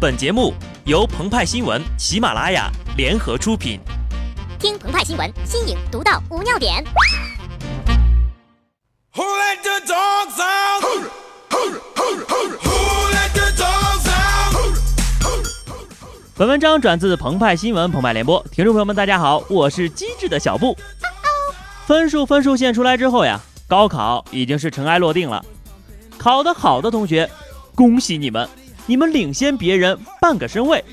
本节目由澎湃新闻、喜马拉雅联合出品。听澎湃新闻，新颖独到，无尿点。Who let the dogs out? Who let the dogs out? 本文章转自澎湃新闻澎湃联播，听众朋友们，大家好，我是机智的小布。分数分数线出来之后呀，高考已经是尘埃落定了。考得好的同学，恭喜你们，你们领先别人半个身位。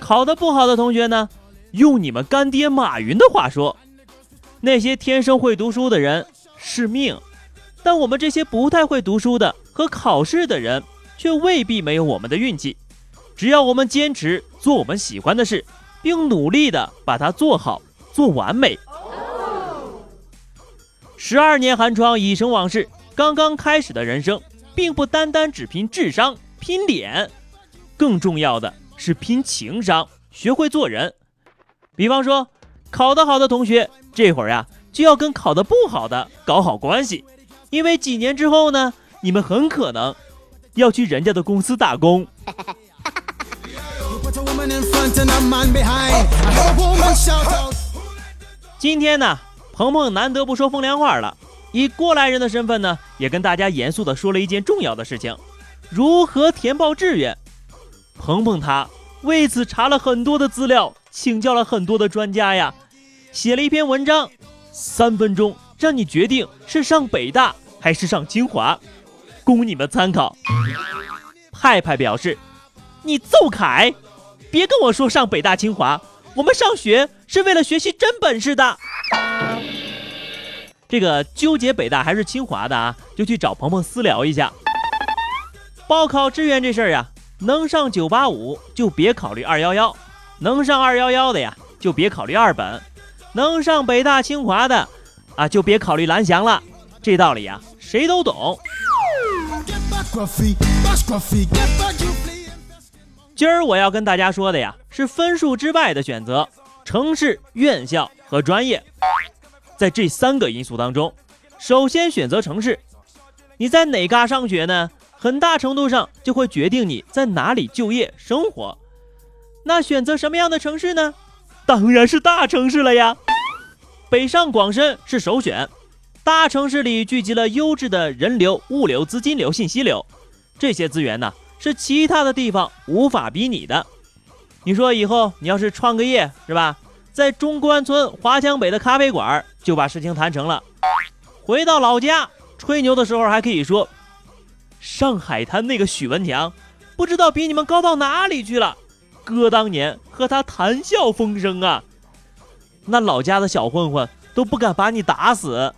考得不好的同学呢，用你们干爹马云的话说，那些天生会读书的人是命，但我们这些不太会读书的和考试的人，却未必没有我们的运气。只要我们坚持做我们喜欢的事，并努力的把它做好、做完美。十二年寒窗已成往事，刚刚开始的人生，并不单单只拼智商、拼脸，更重要的是拼情商，学会做人。比方说，考得好的同学，这会儿呀，就要跟考得不好的搞好关系，因为几年之后呢，你们很可能要去人家的公司打工。今天呢，鹏鹏难得不说风凉话了，以过来人的身份呢，也跟大家严肃的说了一件重要的事情：如何填报志愿。鹏鹏他为此查了很多的资料，请教了很多的专家呀，写了一篇文章，三分钟让你决定是上北大还是上清华，供你们参考。派派表示：“你奏凯，别跟我说上北大清华，我们上学是为了学习真本事的。”这个纠结北大还是清华的啊，就去找鹏鹏私聊一下。报考志愿这事儿呀，能上九八五就别考虑二幺幺，能上二幺幺的呀就别考虑二本，能上北大清华的啊就别考虑蓝翔了。这道理呀，谁都懂。今儿我要跟大家说的呀，是分数之外的选择，城市、院校和专业。在这三个因素当中，首先选择城市，你在哪嘎上学呢？很大程度上就会决定你在哪里就业生活。那选择什么样的城市呢？当然是大城市了呀。北上广深是首选，大城市里聚集了优质的人流、物流、资金流、信息流，这些资源呢是其他的地方无法比拟的。你说以后你要是创个业是吧，在中关村华强北的咖啡馆就把事情谈成了。回到老家吹牛的时候还可以说，上海滩那个许文强不知道比你们高到哪里去了，哥当年和他谈笑风生啊，那老家的小混混都不敢把你打死。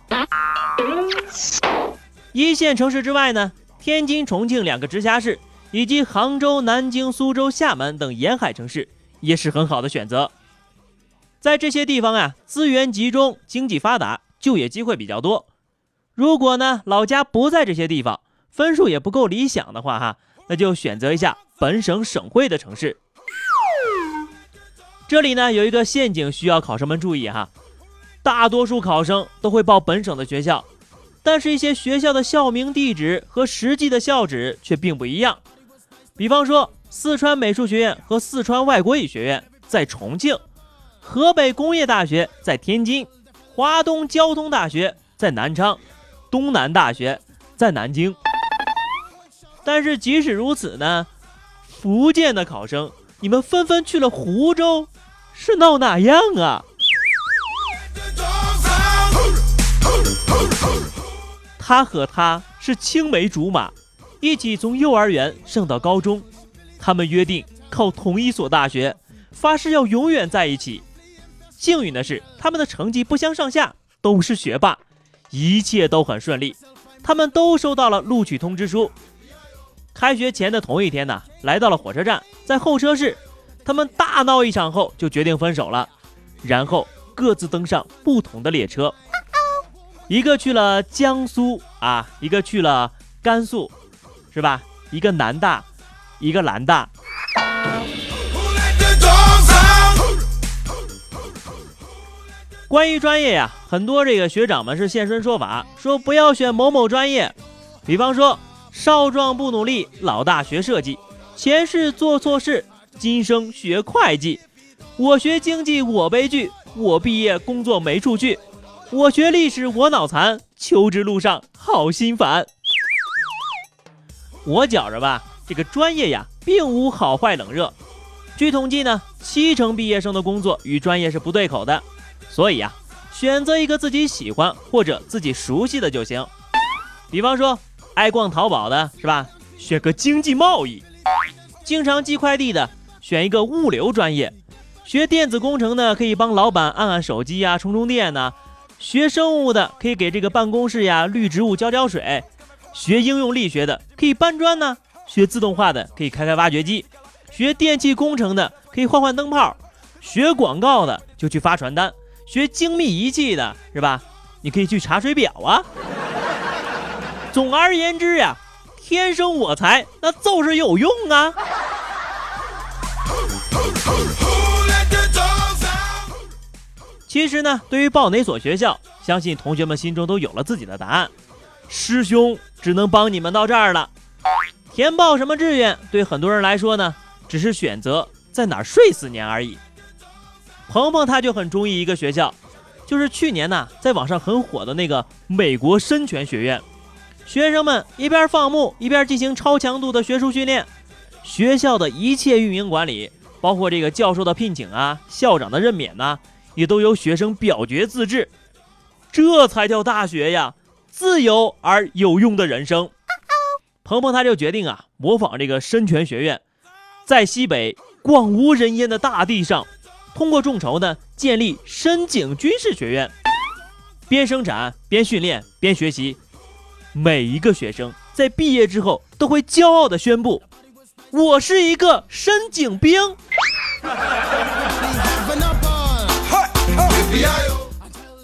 一线城市之外呢，天津、重庆两个直辖市，以及杭州、南京、苏州、厦门等沿海城市也是很好的选择。在这些地方啊，资源集中，经济发达，就业机会比较多。如果呢老家不在这些地方，分数也不够理想的话哈，那就选择一下本省省会的城市。这里呢有一个陷阱需要考生们注意哈，大多数考生都会报本省的学校，但是一些学校的校名地址和实际的校址却并不一样。比方说，四川美术学院和四川外国语学院在重庆，河北工业大学在天津，华东交通大学在南昌，东南大学在南京。但是即使如此呢，福建的考生，你们纷纷去了湖州，是闹哪样啊？他和她是青梅竹马，一起从幼儿园上到高中，他们约定考同一所大学，发誓要永远在一起。幸运的是，他们的成绩不相上下，都是学霸，一切都很顺利。他们都收到了录取通知书。开学前的同一天呢，来到了火车站，在候车室，他们大闹一场后就决定分手了，然后各自登上不同的列车。一个去了江苏啊，一个去了甘肃，是吧？一个南大，一个兰大。关于专业呀，很多这个学长们是现身说法，说不要选某某专业，比方说少壮不努力，老大学设计；前世做错事，今生学会计。我学经济我悲剧，我毕业工作没处去。我学历史我脑残，求职路上好心烦。我觉着吧，这个专业呀，并无好坏冷热。据统计呢，七成毕业生的工作与专业是不对口的，所以呀，选择一个自己喜欢或者自己熟悉的就行。比方说，爱逛淘宝的是吧？选个经济贸易。经常寄快递的，选一个物流专业。学电子工程的可以帮老板按按手机呀、充充电呢。学生物的可以给这个办公室呀绿植物浇浇水。学应用力学的可以搬砖呢。学自动化的可以开开挖掘机。学电气工程的可以换换灯泡。学广告的就去发传单。学精密仪器的是吧？你可以去查水表啊。总而言之呀，天生我材那就是有用啊。其实呢，对于报哪所学校，相信同学们心中都有了自己的答案。师兄只能帮你们到这儿了。填报什么志愿，对很多人来说呢，只是选择在哪儿睡四年而已。鹏鹏他就很中意一个学校，就是去年呢在网上很火的那个美国深泉学院。学生们一边放牧，一边进行超强度的学术训练。学校的一切运营管理，包括这个教授的聘请啊、校长的任免呐、也都由学生表决自治。这才叫大学呀，自由而有用的人生。鹏鹏他就决定啊，模仿这个深泉学院，在西北广无人烟的大地上，通过众筹呢，建立深井军事学院，边生产边训练边学习。每一个学生在毕业之后都会骄傲地宣布：“我是一个深井兵。”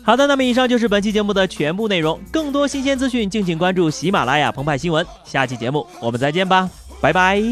好的，那么以上就是本期节目的全部内容。更多新鲜资讯，敬请关注喜马拉雅澎湃新闻。下期节目我们再见吧，拜拜。